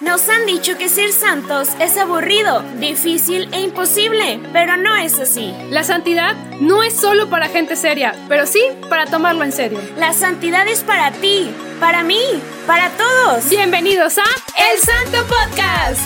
Nos han dicho que ser santos es aburrido, difícil e imposible, pero no es así. La santidad no es solo para gente seria, pero sí para tomarlo en serio. La santidad es para ti, para mí, para todos. Bienvenidos a El Santo Podcast.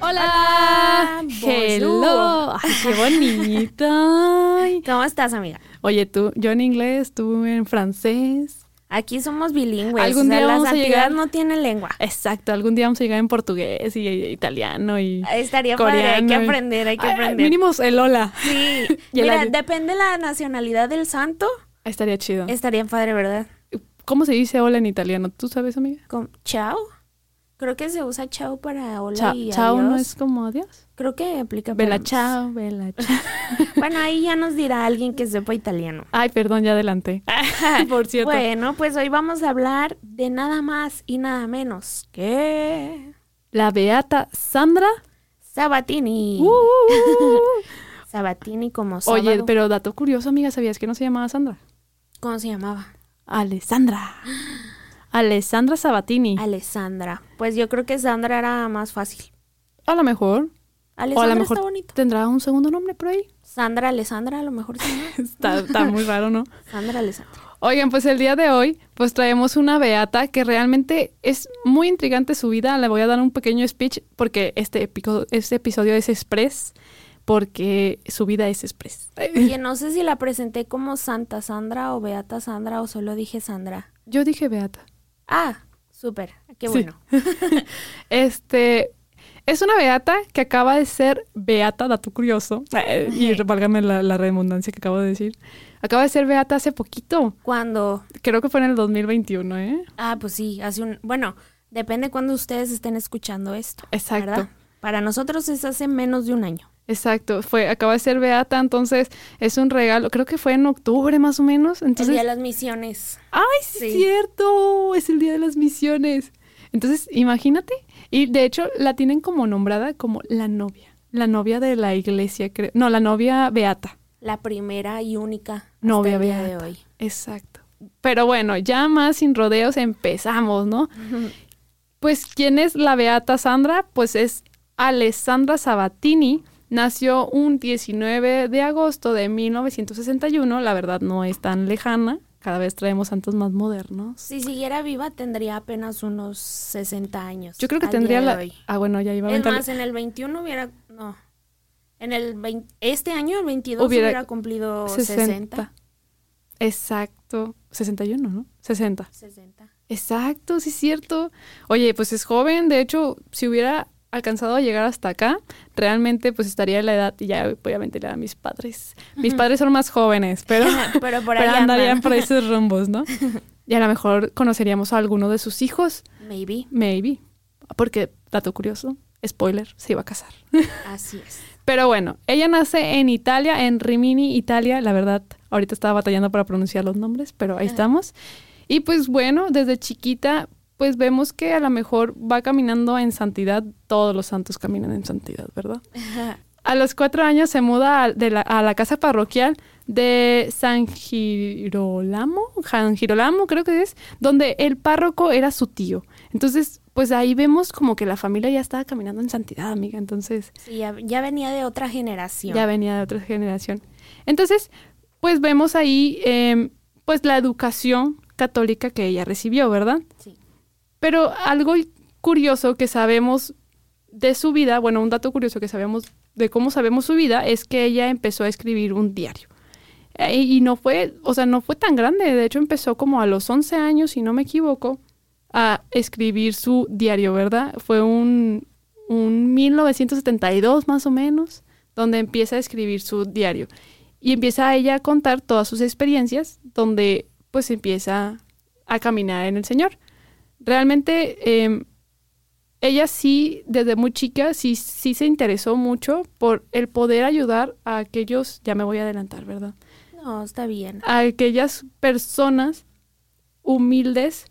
Hola. Hello. Ay, qué bonito. Ay. ¿Cómo estás, amiga? Oye, tú, yo en inglés, tú en francés. Aquí somos bilingües. Algún o sea, día la vamos a santidad llegar- no tiene lengua. Exacto, algún día vamos a llegar en portugués y, y italiano y Estaría padre, hay que aprender, hay que Ay, aprender. Mínimo el hola. Sí. El Mira, adiós. depende la nacionalidad del santo. Estaría chido. Estaría padre, ¿verdad? ¿Cómo se dice hola en italiano? ¿Tú sabes, amiga? Con chao. Creo que se usa chao para hola Cha- y chao no es como adiós. Creo que aplica para Vela ambos. chao, vela chao. Bueno, ahí ya nos dirá alguien que sepa italiano. Ay, perdón, ya adelanté. Por cierto. Bueno, pues hoy vamos a hablar de nada más y nada menos que La beata Sandra. Sabatini. Uh, uh, uh. Sabatini como sábado. Oye, pero dato curioso, amiga, ¿sabías que no se llamaba Sandra? ¿Cómo se llamaba? Alessandra. Alessandra Sabatini. Alessandra. Pues yo creo que Sandra era más fácil. A lo mejor. Alessandra o a lo mejor está bonito. tendrá un segundo nombre por ahí. Sandra Alessandra a lo mejor. Está, está muy raro, ¿no? Sandra Alessandra. Oigan, pues el día de hoy, pues traemos una beata que realmente es muy intrigante su vida. Le voy a dar un pequeño speech porque este, epico- este episodio es express, porque su vida es express. Oye, no sé si la presenté como Santa Sandra o Beata Sandra o solo dije Sandra. Yo dije beata. Ah, súper. Qué Sí. bueno. Este es una beata que acaba de ser beata, dato curioso, y válgame la, la redundancia que acabo de decir. Acaba de ser beata hace poquito. Cuando Creo que fue en el 2021, ¿eh? Ah, pues sí, hace un... Bueno, depende cuando ustedes estén escuchando esto. Exacto. ¿verdad? Para nosotros es hace menos de un año. Exacto, fue, acaba de ser beata, entonces es un regalo, creo que fue en octubre más o menos, el entonces... Día de las Misiones. ¡Ay, sí, es cierto! Es el Día de las Misiones. Entonces, imagínate, y de hecho la tienen como nombrada como la novia, la novia de la iglesia, creo. No, la novia beata. La primera y única hasta Novia el día de beata. hoy. Exacto. Pero bueno, ya más sin rodeos empezamos, ¿no? Pues, ¿quién es la Beata Sandra? Pues es Alessandra Sabatini. Nació un 19 de agosto de 1961. La verdad no es tan lejana. Cada vez traemos santos más modernos. Si siguiera viva tendría apenas unos 60 años. Yo creo que tendría la... hoy. Ah, bueno, ya iba a Es más, en el 21 hubiera... No. En el 20 este año, el 22, Hubiera hubiera, cumplido 60. 60. Exacto. 61, ¿no? 60. 60. Exacto, sí es cierto. Oye, pues es joven, de hecho, si hubiera alcanzado a llegar hasta acá, realmente pues estaría en la edad, y ya obviamente le a mis padres. Mis padres son más jóvenes, pero, pero por pero andarían por esos rumbos, ¿no? Y a lo mejor conoceríamos a alguno de sus hijos, Maybe. maybe, porque, dato curioso, spoiler, se iba a casar. Así es. Pero bueno, ella nace en Italia, en Rimini, Italia. La verdad, ahorita estaba batallando para pronunciar los nombres, pero ahí estamos. Y pues bueno, desde chiquita, pues vemos que a lo mejor va caminando en santidad. Todos los santos caminan en santidad, ¿verdad? A los cuatro años se muda a, de la, a la casa parroquial de San Girolamo, San Girolamo creo que es, donde el párroco era su tío. Entonces, pues ahí vemos como que la familia ya estaba caminando en santidad, amiga. Entonces, Sí, ya, ya venía de otra generación. ya venía de otra generación. Entonces, pues vemos ahí, eh, pues la educación católica que ella recibió, ¿verdad? Sí. Pero algo curioso que sabemos de su vida, bueno, un dato curioso que sabemos de cómo sabemos su vida es que ella empezó a escribir un diario. Eh, y no fue, o sea, no fue tan grande, de hecho empezó como a los 11 años, si no me equivoco, a escribir su diario, ¿verdad? Fue un, un 1972 más o menos, donde empieza a escribir su diario. Y empieza ella a contar todas sus experiencias, donde pues empieza a caminar en el Señor. Realmente em, ella sí, desde muy chica, sí, sí se interesó mucho por el poder ayudar a aquellos, ya me voy a adelantar, ¿verdad? No, está bien. A aquellas personas humildes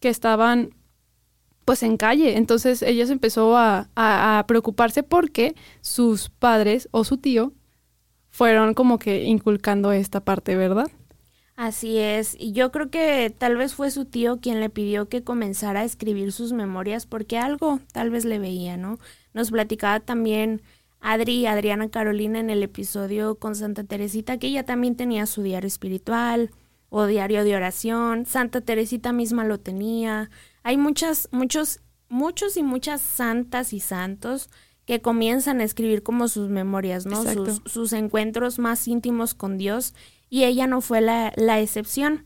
que estaban pues en calle. Entonces ella se empezó a, a- a preocuparse porque sus padres o su tío fueron como que inculcando esta parte, ¿verdad? Así es, y yo creo que tal vez fue su tío quien le pidió que comenzara a escribir sus memorias porque algo tal vez le veía, ¿no? Nos platicaba también Adri, Adriana Carolina en el episodio con Santa Teresita que ella también tenía su diario espiritual o diario de oración, Santa Teresita misma lo tenía. Hay muchas, muchos, muchos y muchas santas y santos que comienzan a escribir como sus memorias, ¿no? Sus, sus encuentros más íntimos con Dios y ella no fue la, la excepción.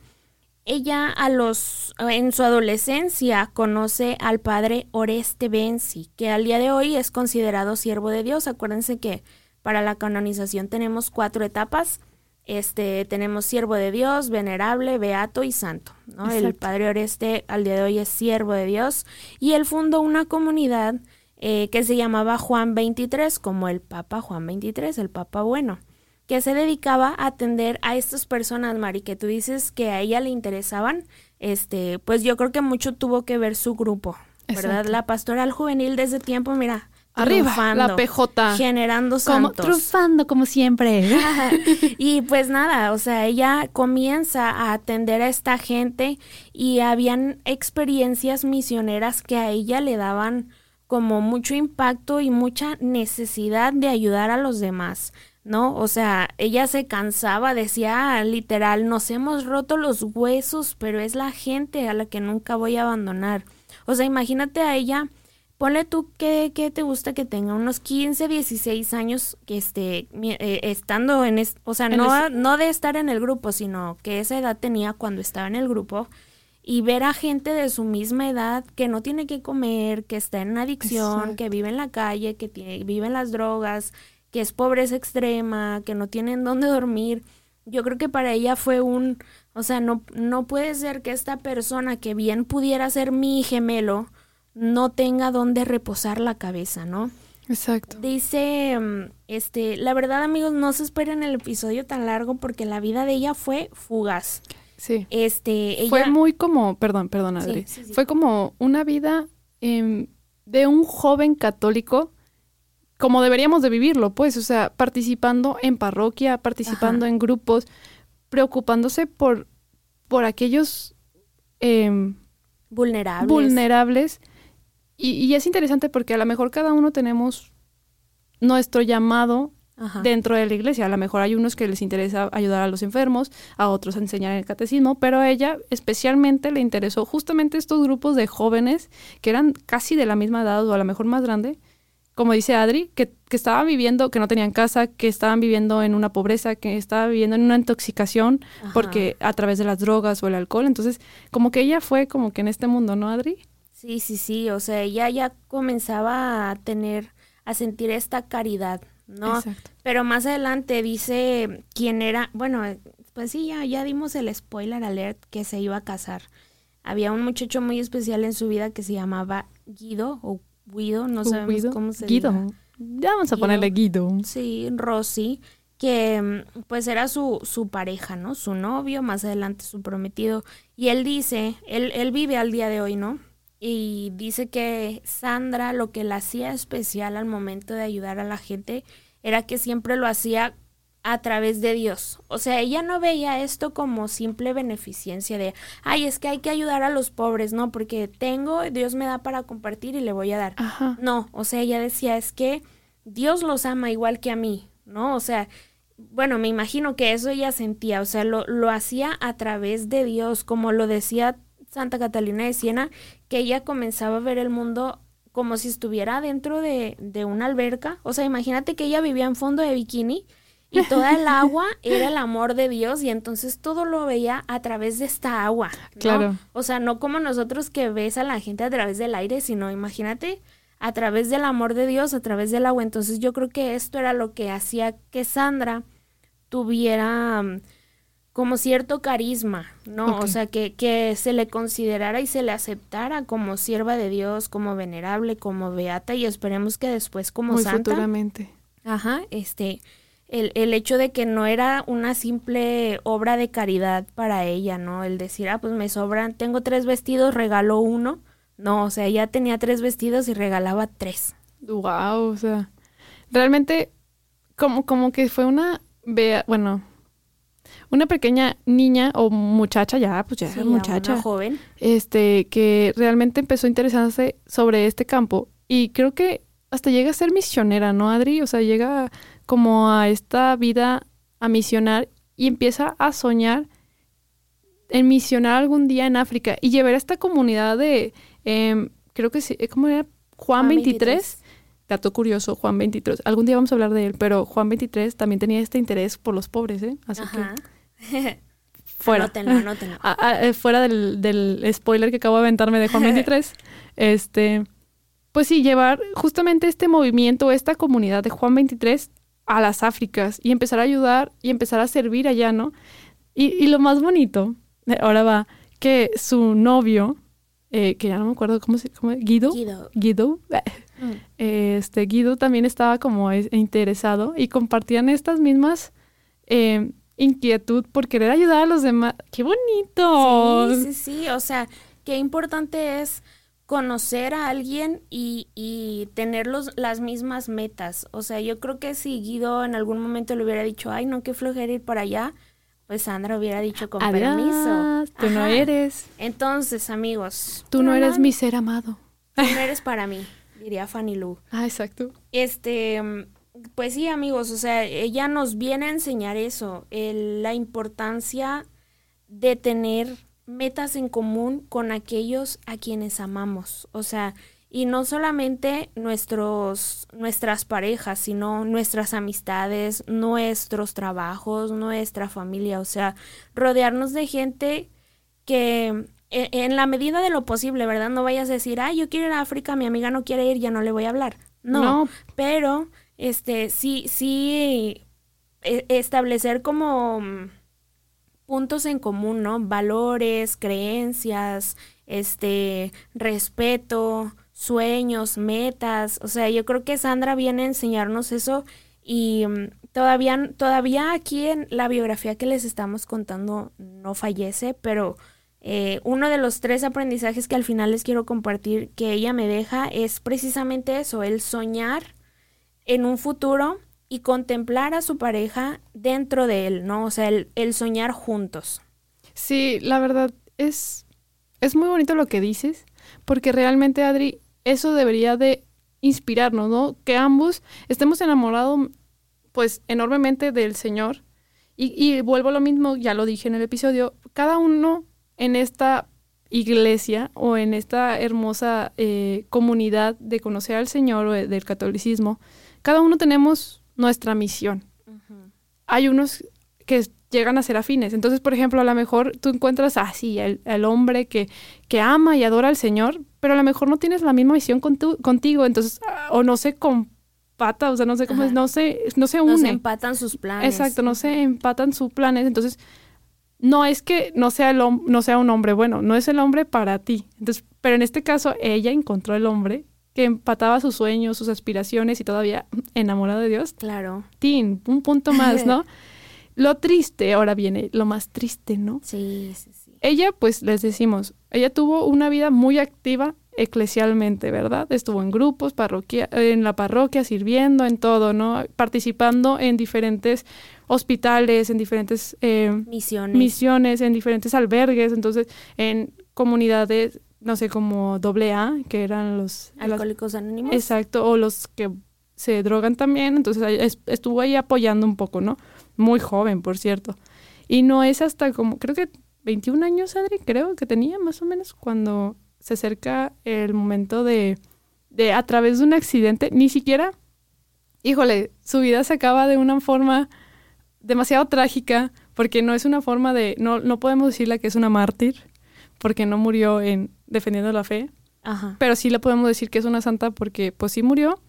Ella a los en su adolescencia conoce al padre Oreste Benzi, que al día de hoy es considerado siervo de Dios. Acuérdense que para la canonización tenemos cuatro etapas. Este, tenemos siervo de Dios, venerable, beato y santo. ¿no? El padre Oreste al día de hoy es siervo de Dios y él fundó una comunidad eh, que se llamaba Juan 23, como el Papa Juan 23, el Papa bueno que se dedicaba a atender a estas personas, Mari, que tú dices que a ella le interesaban, este, pues yo creo que mucho tuvo que ver su grupo, ¿verdad? La pastoral juvenil de ese tiempo, mira, Arriba, la PJ. Generando santos. Como, trufando como siempre. y pues nada, o sea, ella comienza a atender a esta gente y habían experiencias misioneras que a ella le daban como mucho impacto y mucha necesidad de ayudar a los demás. ¿No? O sea, ella se cansaba, decía ah, literal, nos hemos roto los huesos, pero es la gente a la que nunca voy a abandonar. O sea, imagínate a ella, ponle tú que, que te gusta que tenga unos 15, 16 años que esté eh, estando en, o sea, no, no de estar en el grupo, sino que esa edad tenía cuando estaba en el grupo y ver a gente de su misma edad que no tiene que comer, que está en adicción, que vive en la calle, que tiene, vive en las drogas, que es pobreza extrema, que no tienen dónde dormir. Yo creo que para ella fue un, o sea, no, no puede ser que esta persona que bien pudiera ser mi gemelo no tenga dónde reposar la cabeza, ¿no? Exacto. Dice, mm, este, la verdad amigos, no se esperen el episodio tan largo porque la vida de ella fue fugaz. Sí. Este, ella... Fue muy como, perdón, perdón, Adri. Fue como una vida em, de un joven católico como deberíamos de vivirlo, pues, o sea, participando en parroquia, participando en grupos, preocupándose por, por aquellos em, vulnerables. vulnerables. Y, y, es interesante porque a lo mejor cada uno tenemos nuestro llamado dentro de la iglesia. A lo mejor hay unos que les interesa ayudar a los enfermos, a otros a enseñar el catecismo, pero a ella especialmente le interesó justamente estos grupos de jóvenes que eran casi de la misma edad o a lo mejor más grande, como dice Adri, que, que, estaban viviendo, que no tenían casa, que estaban viviendo en una pobreza, que estaban viviendo en una intoxicación porque a través de las drogas o el alcohol. Entonces, como que ella fue como que en este mundo, ¿no, Adri? Sí, sí, sí. O sea, ella ya comenzaba a tener, a sentir esta caridad, ¿no? Exacto. Pero más adelante dice quién era, bueno, pues sí, ya, ya dimos el spoiler alert que se iba a casar. Había un muchacho muy especial en su vida que se llamaba Guido o Guido, no sabemos cómo se Guido. Ya vamos a ponerle Guido. Sí, Rosy, que mm, pues era su, su pareja, ¿no? Su novio, más adelante su prometido. Y él dice, él, él vive al día de hoy, ¿no? Y dice que Sandra lo que la hacía especial al momento de ayudar a la gente era que siempre lo hacía a través de Dios. O sea, ella no veía esto como simple beneficencia de, ay, es que hay que ayudar a los pobres, ¿no? Porque tengo, Dios me da para compartir y le voy a dar. No, o sea, ella decía, es que Dios los ama igual que a mí, ¿no? O sea, bueno, me imagino que eso ella sentía, o sea, lo, lo hacía a través de Dios, como lo decía Santa Catalina de Siena, que ella comenzaba a ver el mundo como si estuviera dentro de, de una alberca. O sea, imagínate que ella vivía en fondo de bikini y toda el agua era el amor de Dios y entonces todo lo veía a través de esta agua. Claro. O sea, no como nosotros que ves a la gente a través del aire, sino imagínate a través del amor de Dios, a través del agua. Entonces yo creo que esto era lo que hacía que Sandra tuviera mm, como cierto carisma, ¿no? O sea, que, que se le considerara y se le aceptara como sierva de Dios, como venerable, como beata y esperemos que después como Muy santa. futuramente. Ajá, este el, el, hecho de que no era una simple obra de caridad para ella, ¿no? El decir, ah, pues me sobran, tengo tres vestidos, regalo uno. No, o sea, ella tenía tres vestidos y regalaba tres. Wow, o sea, realmente como, como que fue una, vea, bueno, una pequeña niña o muchacha ya, pues ya Sí, muchacha, una joven. este, que realmente empezó a interesarse sobre este campo y creo que hasta llega a ser misionera, ¿no, Adri? O sea, llega como a esta vida a misionar y empieza a soñar en misionar algún día en África y llevar a esta comunidad de, em, creo que sí, ¿cómo era? Juan, Juan 23. Dato curioso, Juan 23. Algún día vamos a hablar de él, pero Juan 23 también tenía este interés por los pobres, ¿eh? Así Ajá. que fuera. Anótenlo, anótenlo. Eh, fuera del, del spoiler que acabo de aventarme de Juan 23, este, pues sí, llevar justamente este movimiento, esta comunidad de Juan 23 a las Áfricas y empezar a ayudar y empezar a servir allá, ¿no? Y, y lo más bonito, eh, ahora va, que su novio, eh, que ya no me acuerdo cómo se llama, Guido, Guido. Guido, Mm. este Guido también estaba como es- interesado y compartían estas mismas eh, inquietud por querer ayudar a los demás. ¡Qué bonito! Sí, sí, sí. O sea, qué importante es conocer a alguien y, y tener los- las mismas metas. O sea, yo creo que si Guido en algún momento le hubiera dicho, ay, no, qué flojera ir para allá, pues Sandra hubiera dicho con Adiós, permiso. Tú no eres. Entonces, amigos. Tú no eres mi ser amado. Tú no eres para mí, diría Fanny Lu. Ah, exacto. Este, pues sí, amigos, o sea, ella nos viene a enseñar eso, el- la importancia de tener metas en común con aquellos a quienes amamos. O sea, y no solamente nuestros, nuestras parejas, sino nuestras amistades, nuestros trabajos, nuestra familia. O sea, rodearnos de gente que e- en la medida de lo posible, ¿verdad? No vayas a decir, ay, yo quiero ir a África, mi amiga no quiere ir, ya no le voy a hablar. No, No. pero este sí, sí e- establecer como mm, puntos en común, ¿no? Valores, creencias, este, respeto, sueños, metas. O sea, yo creo que Sandra viene a enseñarnos eso y mm, todavía, todavía aquí en la biografía que les estamos contando no fallece, pero eh, uno de los tres aprendizajes que al final les quiero compartir que ella me deja es precisamente eso, el soñar en un futuro y contemplar a su pareja dentro de él, ¿no? O sea, el, soñar juntos. Sí, la verdad es, es muy bonito lo que dices, porque realmente, Adri, eso debería de inspirarnos, ¿no? Que ambos estemos enamorados, pues, enormemente del Señor. Y, y vuelvo a lo mismo, ya lo dije en el episodio, cada uno en esta iglesia o en esta hermosa eh, comunidad de conocer al Señor o de- del catolicismo, cada uno tenemos nuestra misión hay unos que llegan a ser afines. Entonces, por ejemplo, a lo mejor tú encuentras así el, el hombre que, que ama y adora al Señor, pero a lo mejor no tienes la misma visión con tu- contigo, entonces, ah, o no se compata, o sea, no sé cómo es, no se, no se une. empatan sus planes. Exacto, no se empatan sus planes, entonces no es que no sea el no sea un hombre bueno, no es el hombre para ti. Entonces, pero en este caso ella encontró el hombre que empataba sus sueños, sus aspiraciones y todavía enamorado de Dios. Claro, Tin, un punto más, ¿no? Lo triste, ahora viene lo más triste, ¿no? sí, sí, sí. Ella, pues les decimos, ella tuvo una vida muy activa eclesialmente, ¿verdad? Estuvo en grupos, parroquia, en la parroquia, sirviendo, en todo, ¿no? Participando en diferentes hospitales, en diferentes eh, Misiones. misiones, en diferentes albergues, entonces en comunidades, no sé, como doble A, que eran los... las- Alcohólicos Anónimos. Exacto, o los que se drogan también, entonces estuvo ahí apoyando un poco, ¿no? Muy joven, por cierto. Y no es hasta como, creo que 21 años, Adri, creo que tenía más o menos cuando se acerca el momento de, de a través de un accidente, ni siquiera, híjole, su vida se acaba de una forma demasiado trágica, porque no es una forma de, no, no podemos decirle que es una mártir, porque no murió en defendiendo la fe, Ajá. pero sí le podemos decir que es una santa porque pues sí murió,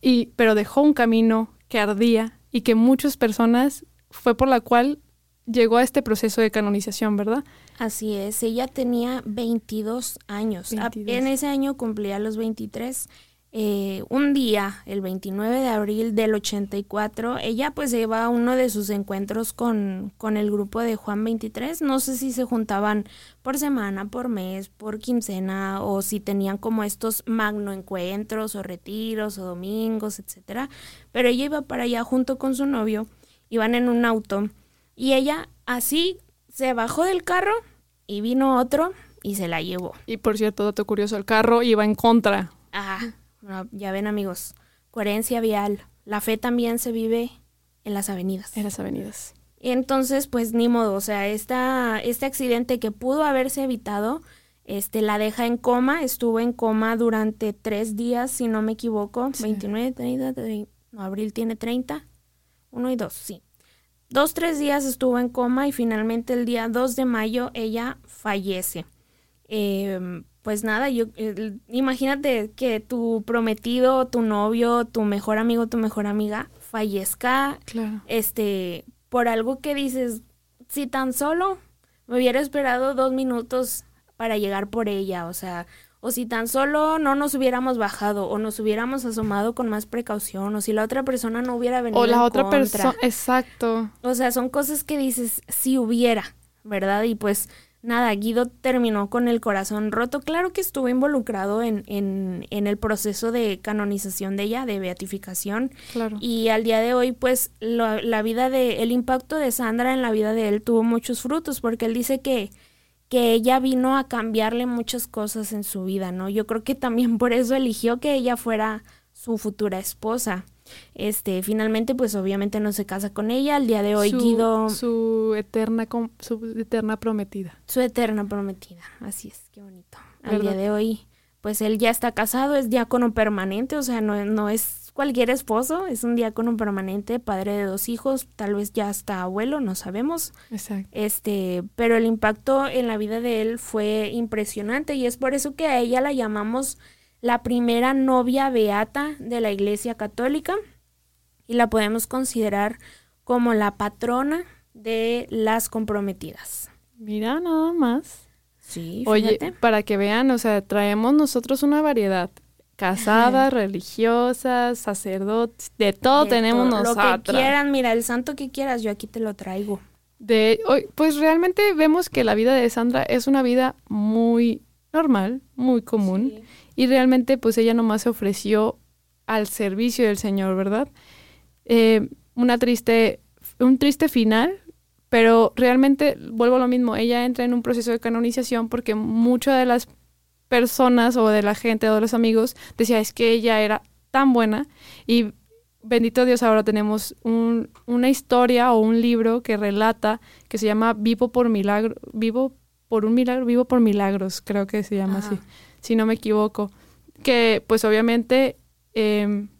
y, pero dejó un camino que ardía y que muchas personas fue por la cual llegó a este proceso de canonización, ¿verdad? Así es, ella tenía 22 años. A- 22. En ese año cumplía los 23. Eh, un día, el 29 de abril del 84, ella pues iba a uno de sus encuentros con, con el grupo de Juan 23. No sé si se juntaban por semana, por mes, por quincena o si tenían como estos magno encuentros o retiros o domingos, etcétera. Pero ella iba para allá junto con su novio, iban en un auto y ella así se bajó del carro y vino otro y se la llevó. Y por cierto, dato curioso, el carro iba en contra. Ah, ya ven amigos, coherencia vial. La fe también se vive en las avenidas. En las avenidas. Entonces, pues ni modo, o sea, esta, este accidente que pudo haberse evitado, este, la deja en coma, estuvo en coma durante tres días, si no me equivoco, 29, 30, no, abril tiene 30, uno y dos, sí. Dos, tres días estuvo en coma y finalmente el día 2 de mayo ella fallece. Em, pues nada, yo imagínate que tu prometido, tu novio, tu mejor amigo, tu mejor amiga fallezca, claro. este, por algo que dices, si tan solo me hubiera esperado dos minutos para llegar por ella, o sea, o si tan solo no nos hubiéramos bajado o nos hubiéramos asomado con más precaución o si la otra persona no hubiera venido o la otra persona exacto. O sea son cosas que dices si hubiera verdad y pues nada, Guido terminó con el corazón roto. Claro que estuvo involucrado en, en, en, el proceso de canonización de ella, de beatificación. Claro. Y al día de hoy, pues, la vida de, el impacto de Sandra en la vida de él tuvo muchos frutos, porque él dice que, que ella vino a cambiarle muchas cosas en su vida, ¿no? Yo creo que también por eso eligió que ella fuera su futura esposa. Este, finalmente, pues obviamente no se casa con ella. Al día de hoy, Guido. Su eterna, su eterna prometida. Su eterna prometida. Así es, qué bonito. Al día de hoy, pues él ya está casado, es diácono permanente, o sea, no, no es cualquier esposo, es un diácono permanente, padre de dos hijos, tal vez ya hasta abuelo, no sabemos. Exacto. Este, pero el impacto en la vida de él fue impresionante y es por eso que a ella la llamamos la primera novia beata de la Iglesia Católica y la podemos considerar como la patrona de las comprometidas. Mira, nada más. Sí, fíjate. Oye, para que vean, o sea, traemos nosotros una variedad. Casadas, religiosas, sacerdotes, de todo tenemos nosotros. Lo que quieran, mira, el santo que quieras, yo aquí te lo traigo. De hoy, pues realmente vemos que la vida de Sandra es una vida muy normal, muy común. Sí y realmente pues ella nomás se ofreció al servicio del Señor, ¿verdad? Eh, una triste, un triste final, pero realmente vuelvo a lo mismo, ella entra en un proceso de canonización porque muchas de las personas o de la gente o de los amigos decía es que ella era tan buena y bendito Dios ahora tenemos un, una historia o un libro que relata que se llama Vivo por milagro, vivo por un milagro, vivo por milagros, creo que se llama así si no me equivoco, que pues obviamente em,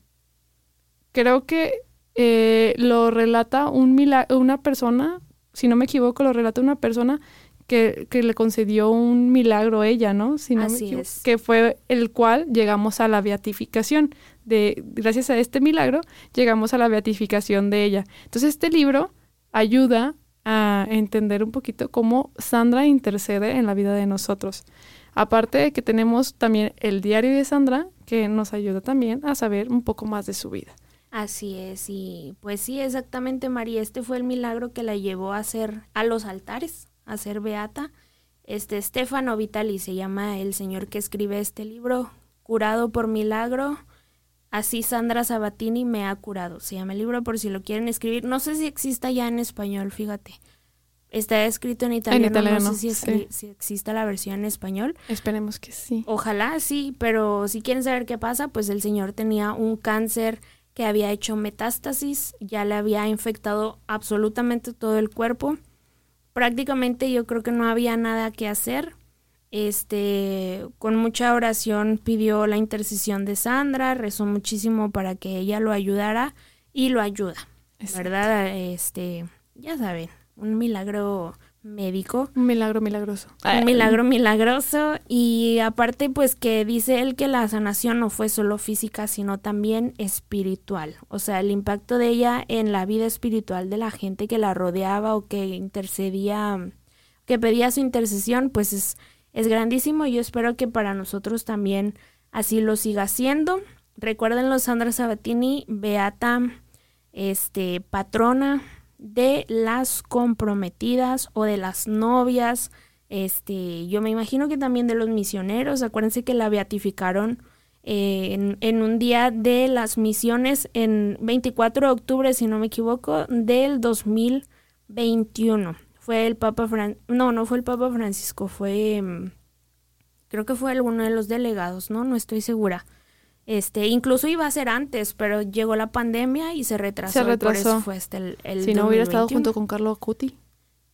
creo que eh, lo relata un una persona, si no me equivoco, lo relata una persona que, que le concedió un milagro a ella, ¿no? Si no Así es. Que fue el cual llegamos a la beatificación. De, gracias a este milagro, llegamos a la beatificación de ella. Entonces, este libro ayuda a entender un poquito cómo Sandra intercede en la vida de nosotros. Aparte de que tenemos también el diario de Sandra, que nos ayuda también a saber un poco más de su vida. Así es, y pues sí, exactamente, María, este fue el milagro que la llevó a ser a los altares, a ser beata. Este Stefano Vitali se llama el señor que escribe este libro, Curado por Milagro. Así Sandra Sabatini me ha curado. Se llama el libro por si lo quieren escribir. No sé si exista ya en español, fíjate. Está escrito en italiano, no sé si, si, exista la versión en español. Esperemos que sí. Ojalá sí, pero si quieren saber qué pasa, pues el señor tenía un cáncer que había hecho metástasis, ya le había infectado absolutamente todo el cuerpo. Prácticamente yo creo que no había nada que hacer. Este, con mucha oración pidió la intercesión de Sandra, rezó muchísimo para que ella lo ayudara y lo ayuda. ¿Verdad? Este, ya saben, un milagro médico. Un milagro milagroso. Un milagro milagroso. Y aparte, pues que dice él que la sanación no fue solo física, sino también espiritual. O sea, el impacto de ella en la vida espiritual de la gente que la rodeaba o que intercedía, que pedía su intercesión, pues es, es grandísimo. Yo espero que para nosotros también así lo siga siendo. Recuérdenlo, Sandra Sabatini, Beata, este, patrona de las comprometidas o de las novias. Este, yo me imagino que también de los misioneros. Acuérdense que la beatificaron eh, en, en, un día de las misiones en 24 de octubre, si no me equivoco, del 2021. fue el Papa Fran no, no fue el Papa Francisco, fue mm, creo que fue alguno de los delegados, ¿no? No estoy segura. Este, incluso iba a ser antes, pero llegó la pandemia y se retrasó. Se retrasó. por eso fue hasta el, el Si no hubiera estado 2021. junto con Carlo Acuti.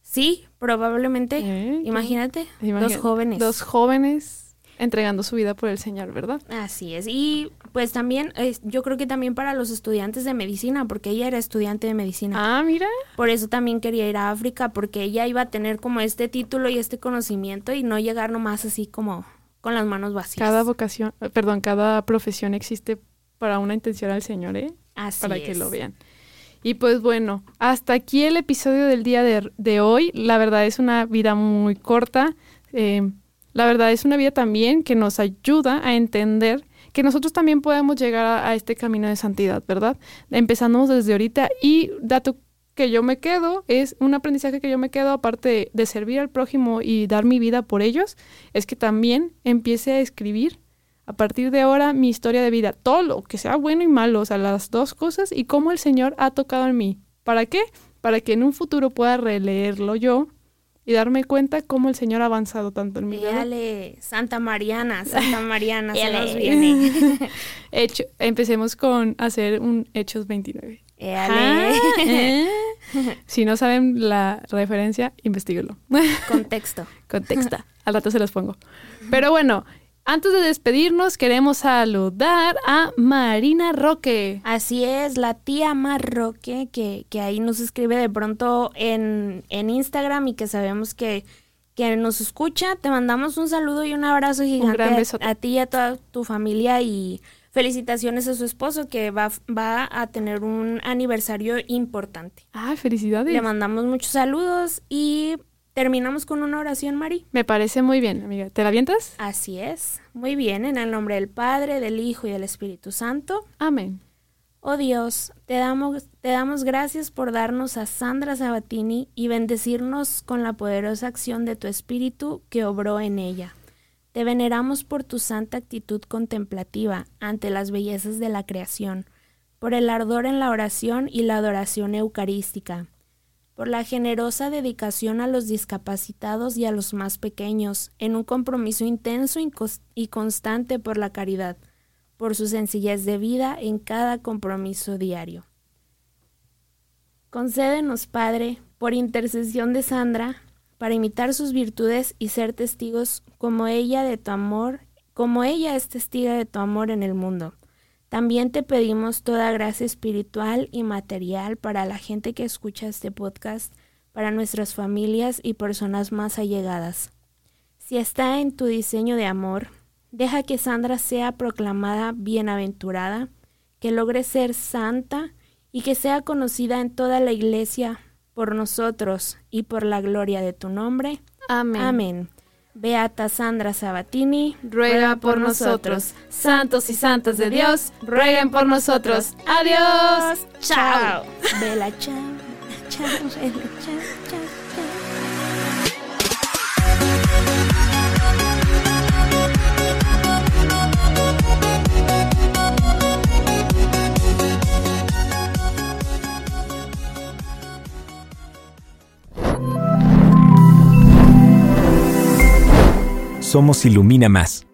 Sí, probablemente. Eh, Imagínate, imagina- dos jóvenes. Dos jóvenes entregando su vida por el Señor, ¿verdad? Así es. Y pues también, eh, yo creo que también para los estudiantes de medicina, porque ella era estudiante de medicina. Ah, mira. Por eso también quería ir a África, porque ella iba a tener como este título y este conocimiento y no llegar nomás así como con las manos vacías. Cada vocación, perdón, cada profesión existe para una intención al Señor, ¿eh? Así para que lo vean. Y pues bueno, hasta aquí el episodio del día de, de hoy. La verdad es una vida muy corta. Eh, la verdad es una vida también que nos ayuda a entender que nosotros también podemos llegar a, a este camino de santidad, ¿verdad? Empezamos desde ahorita y dato que yo me quedo es un aprendizaje que yo me quedo aparte de, de servir al prójimo y dar mi vida por ellos, es que también empiece a escribir a partir de ahora mi historia de vida, todo lo que sea bueno y malo, o sea, las dos cosas y cómo el Señor ha tocado en mí. ¿Para qué? Para que en un futuro pueda releerlo yo y darme cuenta cómo el Señor ha avanzado tanto en. ¿verdad? Dale, Santa Mariana, Santa Mariana, se Éale. nos viene. Hecho, empecemos con hacer un Hechos 29. Éale. Ah, ¿eh? Si no saben la referencia, investiguenlo. Contexto. Contexto. Al rato se los pongo. Pero bueno, antes de despedirnos, queremos saludar a Marina Roque. Así es, la tía Marroque, que, que ahí nos escribe de pronto en, en Instagram y que sabemos que, que nos escucha. Te mandamos un saludo y un abrazo gigante gran a- a, ti y a toda tu familia y felicitaciones a su esposo que va, va a tener un aniversario importante. Ah, felicidades. Le mandamos muchos saludos y terminamos con una oración, Mari. Me parece muy bien, amiga. ¿Te la avientas? Así es. Muy bien, en el nombre del Padre, del Hijo y del Espíritu Santo. Amén. Oh Dios, te damos, te damos gracias por darnos a Sandra Sabatini y bendecirnos con la poderosa acción de tu Espíritu que obró en ella. Te veneramos por tu santa actitud contemplativa ante las bellezas de la creación, por el ardor en la oración y la adoración eucarística, por la generosa dedicación a los discapacitados y a los más pequeños, en un compromiso intenso y constante por la caridad por su sencillez de vida en cada compromiso diario. Concédenos, Padre, por intercesión de Sandra, para imitar sus virtudes y ser testigos como ella de tu amor, como ella es testiga de tu amor en el mundo. También te pedimos toda gracia espiritual y material para la gente que escucha este podcast, para nuestras familias y personas más allegadas. Si está en tu diseño de amor, deja que Sandra sea proclamada bienaventurada, que logre ser santa y que sea conocida en toda la iglesia por nosotros y por la gloria de tu nombre. Amén. Amén. Beata Sandra Sabatini, Ruega por nosotros. Santos y santas de Dios, rueguen por nosotros. Adiós. Chao. Bella, chao. Chao, Bella, chao, chao, chao. Somos Ilumina Más.